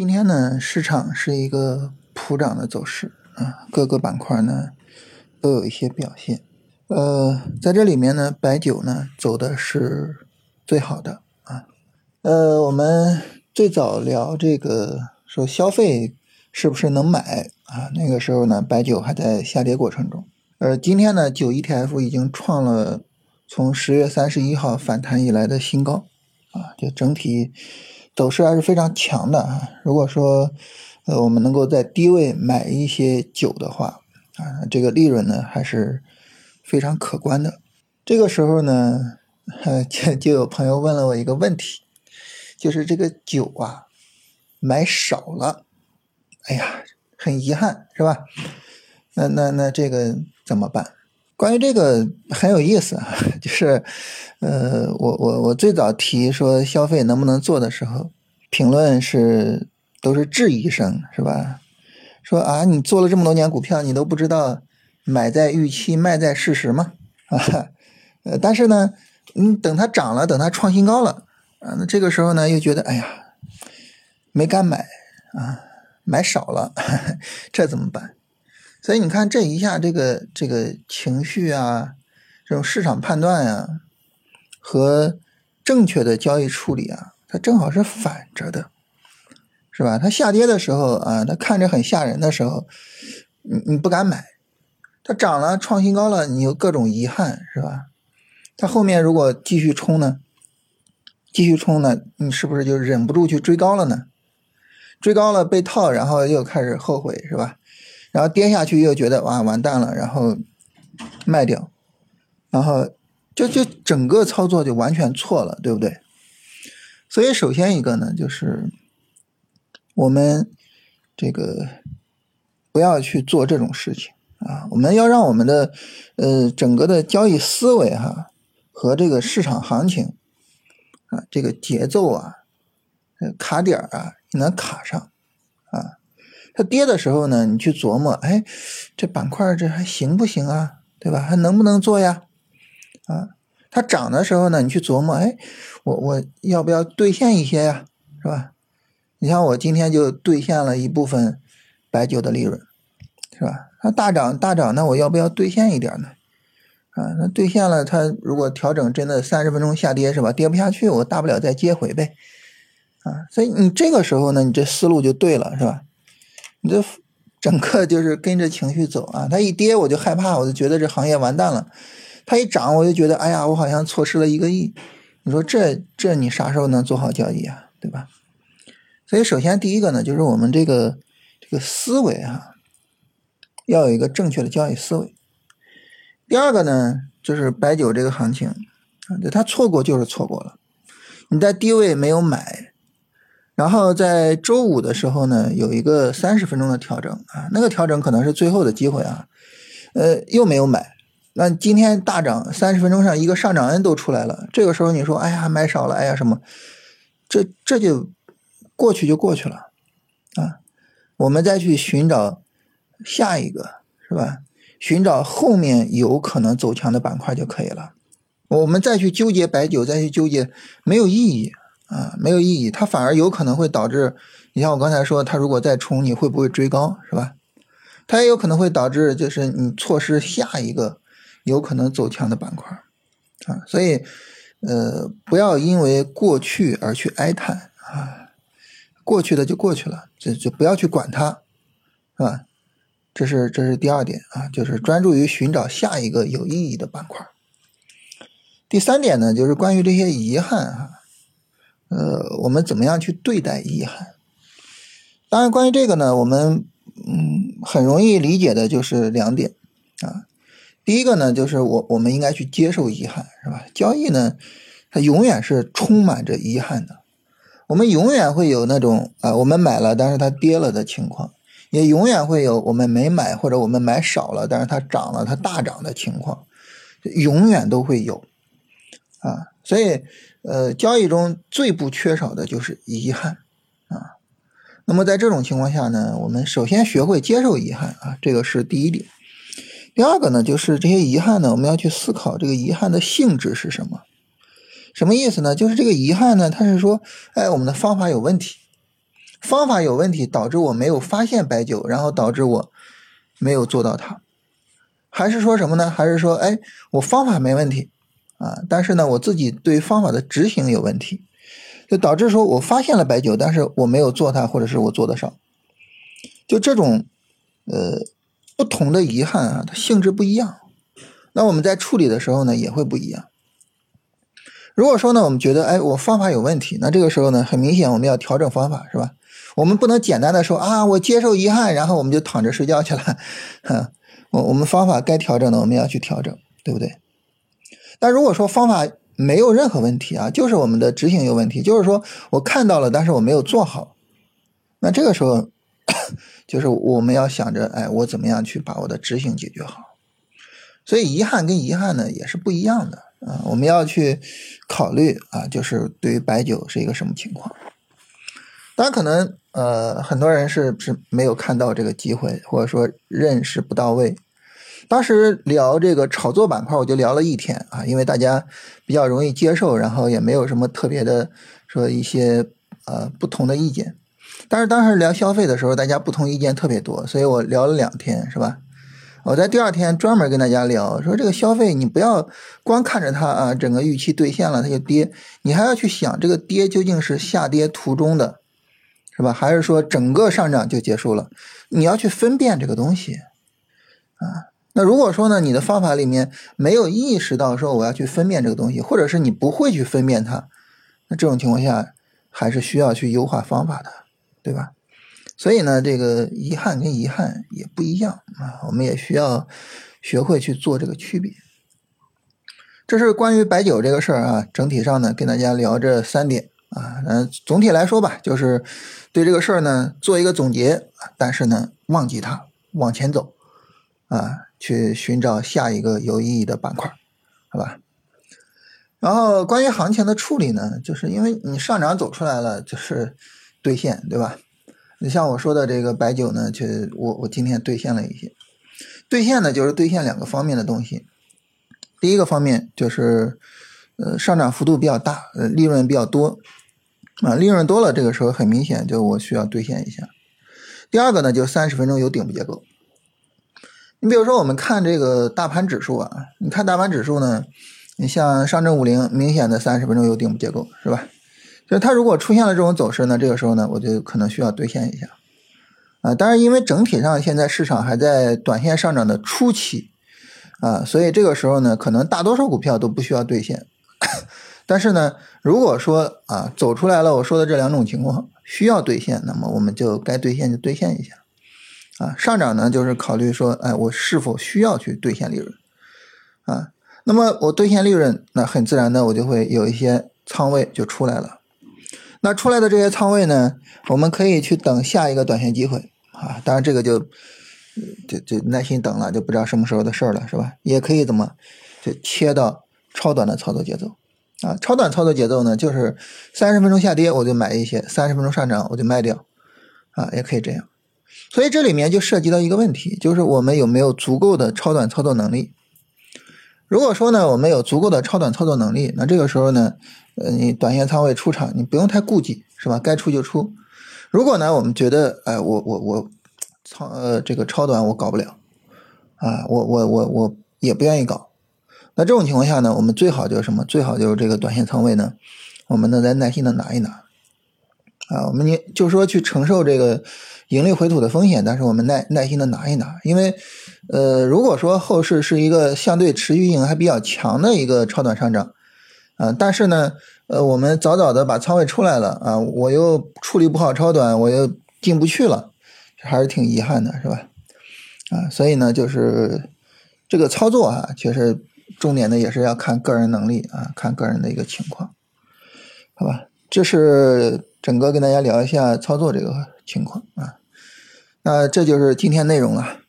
今天呢，市场是一个普涨的走势啊，各个板块呢都有一些表现。呃，在这里面呢，白酒呢走的是最好的啊。呃，我们最早聊这个说消费是不是能买啊？那个时候呢，白酒还在下跌过程中。而今天呢，酒 ETF 已经创了从十月三十一号反弹以来的新高啊，就整体走势还是非常强的啊。如果说呃我们能够在低位买一些酒的话啊，这个利润呢还是。非常可观的，这个时候呢，呃就就有朋友问了我一个问题，就是这个酒啊买少了，哎呀，很遗憾，是吧？那那那这个怎么办？关于这个很有意思啊，就是呃，我我我最早提说消费能不能做的时候，评论是都是质疑声，是吧？说啊，你做了这么多年股票，你都不知道。买在预期，卖在事实嘛，啊，呃，但是呢，你等它涨了，等它创新高了，啊，那这个时候呢，又觉得，哎呀，没敢买啊，买少了，这怎么办？所以你看，这一下，这个这个情绪啊，这种市场判断呀，和正确的交易处理啊，它正好是反着的，是吧？它下跌的时候啊，它看着很吓人的时候，你你不敢买。它涨了，创新高了，你有各种遗憾，是吧？它后面如果继续冲呢？继续冲呢？你是不是就忍不住去追高了呢？追高了被套，然后又开始后悔，是吧？然后跌下去又觉得哇完蛋了，然后卖掉，然后就就整个操作就完全错了，对不对？所以首先一个呢，就是我们这个不要去做这种事情。啊，我们要让我们的呃整个的交易思维哈和这个市场行情啊这个节奏啊卡点啊你能卡上啊，它跌的时候呢，你去琢磨，哎，这板块这还行不行啊？对吧？还能不能做呀？啊，它涨的时候呢，你去琢磨，哎，我我要不要兑现一些呀？是吧？你像我今天就兑现了一部分白酒的利润，是吧？它大涨大涨，那我要不要兑现一点呢？啊，那兑现了，它如果调整真的三十分钟下跌是吧？跌不下去，我大不了再接回呗。啊，所以你这个时候呢，你这思路就对了是吧？你这整个 就是跟着情绪走啊。它一跌我就害怕，我就觉得这行业完蛋了；它一涨我就觉得哎呀，我好像错失了一个亿。你说这这你啥时候能做好交易啊？对吧？所以首先第一个呢，就是我们这个这个思维啊。要有一个正确的交易思维。第二个呢，就是白酒这个行情啊，它错过就是错过了。你在低位没有买，然后在周五的时候呢，有一个三十分钟的调整啊，那个调整可能是最后的机会啊，呃，又没有买。那今天大涨，三十分钟上一个上涨 N 都出来了，这个时候你说，哎呀，买少了，哎呀什么，这这就过去就过去了啊。我们再去寻找。下一个是吧？寻找后面有可能走强的板块就可以了。我们再去纠结白酒，再去纠结没有意义啊，没有意义。它反而有可能会导致，你像我刚才说，它如果再冲，你会不会追高是吧？它也有可能会导致，就是你错失下一个有可能走强的板块啊。所以，呃，不要因为过去而去哀叹啊，过去的就过去了，就就不要去管它，是吧？这是这是第二点啊，就是专注于寻找下一个有意义的板块。第三点呢，就是关于这些遗憾啊，呃，我们怎么样去对待遗憾？当然，关于这个呢，我们嗯很容易理解的就是两点啊。第一个呢，就是我我们应该去接受遗憾，是吧？交易呢，它永远是充满着遗憾的，我们永远会有那种啊，我们买了但是它跌了的情况。也永远会有我们没买或者我们买少了，但是它涨了，它大涨的情况，永远都会有啊。所以，呃，交易中最不缺少的就是遗憾啊。那么在这种情况下呢，我们首先学会接受遗憾啊，这个是第一点。第二个呢，就是这些遗憾呢，我们要去思考这个遗憾的性质是什么？什么意思呢？就是这个遗憾呢，它是说，哎，我们的方法有问题。方法有问题导致我没有发现白酒，然后导致我没有做到它，还是说什么呢？还是说，哎，我方法没问题啊，但是呢，我自己对方法的执行有问题，就导致说我发现了白酒，但是我没有做它，或者是我做的少，就这种呃不同的遗憾啊，它性质不一样，那我们在处理的时候呢，也会不一样。如果说呢，我们觉得哎，我方法有问题，那这个时候呢，很明显我们要调整方法，是吧？我们不能简单的说啊，我接受遗憾，然后我们就躺着睡觉去了。哈，我我们方法该调整的，我们要去调整，对不对？但如果说方法没有任何问题啊，就是我们的执行有问题，就是说我看到了，但是我没有做好，那这个时候 就是我们要想着，哎，我怎么样去把我的执行解决好？所以遗憾跟遗憾呢也是不一样的。啊，我们要去考虑啊，就是对于白酒是一个什么情况？当然，可能呃，很多人是是没有看到这个机会，或者说认识不到位。当时聊这个炒作板块，我就聊了一天啊，因为大家比较容易接受，然后也没有什么特别的说一些呃不同的意见。但是当时聊消费的时候，大家不同意见特别多，所以我聊了两天，是吧？我在第二天专门跟大家聊，说这个消费你不要光看着它啊，整个预期兑现了它就跌，你还要去想这个跌究竟是下跌途中的，是吧？还是说整个上涨就结束了？你要去分辨这个东西啊。那如果说呢，你的方法里面没有意识到说我要去分辨这个东西，或者是你不会去分辨它，那这种情况下还是需要去优化方法的，对吧？所以呢，这个遗憾跟遗憾也不一样啊，我们也需要学会去做这个区别。这是关于白酒这个事儿啊，整体上呢跟大家聊这三点啊，嗯，总体来说吧，就是对这个事儿呢做一个总结，但是呢忘记它，往前走啊，去寻找下一个有意义的板块，好吧？然后关于行情的处理呢，就是因为你上涨走出来了，就是兑现，对吧？你像我说的这个白酒呢，就我我今天兑现了一些，兑现呢就是兑现两个方面的东西。第一个方面就是，呃，上涨幅度比较大，呃，利润比较多，啊，利润多了，这个时候很明显就我需要兑现一下。第二个呢，就三十分钟有顶部结构。你比如说我们看这个大盘指数啊，你看大盘指数呢，你像上证五零，明显的三十分钟有顶部结构，是吧？就它如果出现了这种走势呢，这个时候呢，我就可能需要兑现一下，啊，当然因为整体上现在市场还在短线上涨的初期，啊，所以这个时候呢，可能大多数股票都不需要兑现，但是呢，如果说啊走出来了，我说的这两种情况需要兑现，那么我们就该兑现就兑现一下，啊，上涨呢就是考虑说，哎，我是否需要去兑现利润，啊，那么我兑现利润，那很自然的我就会有一些仓位就出来了。那出来的这些仓位呢，我们可以去等下一个短线机会啊，当然这个就就就耐心等了，就不知道什么时候的事儿了，是吧？也可以怎么就切到超短的操作节奏啊？超短操作节奏呢，就是三十分钟下跌我就买一些，三十分钟上涨我就卖掉啊，也可以这样。所以这里面就涉及到一个问题，就是我们有没有足够的超短操作能力？如果说呢，我们有足够的超短操作能力，那这个时候呢？呃，你短线仓位出场，你不用太顾忌，是吧？该出就出。如果呢，我们觉得，哎，我我我，仓呃这个超短我搞不了，啊，我我我我也不愿意搞。那这种情况下呢，我们最好就是什么？最好就是这个短线仓位呢，我们呢再耐心的拿一拿，啊，我们你就说去承受这个盈利回吐的风险，但是我们耐耐心的拿一拿，因为，呃，如果说后市是一个相对持续性还比较强的一个超短上涨。啊，但是呢，呃，我们早早的把仓位出来了啊，我又处理不好超短，我又进不去了，还是挺遗憾的，是吧？啊，所以呢，就是这个操作啊，其实重点的也是要看个人能力啊，看个人的一个情况，好吧？这是整个跟大家聊一下操作这个情况啊，那这就是今天内容了。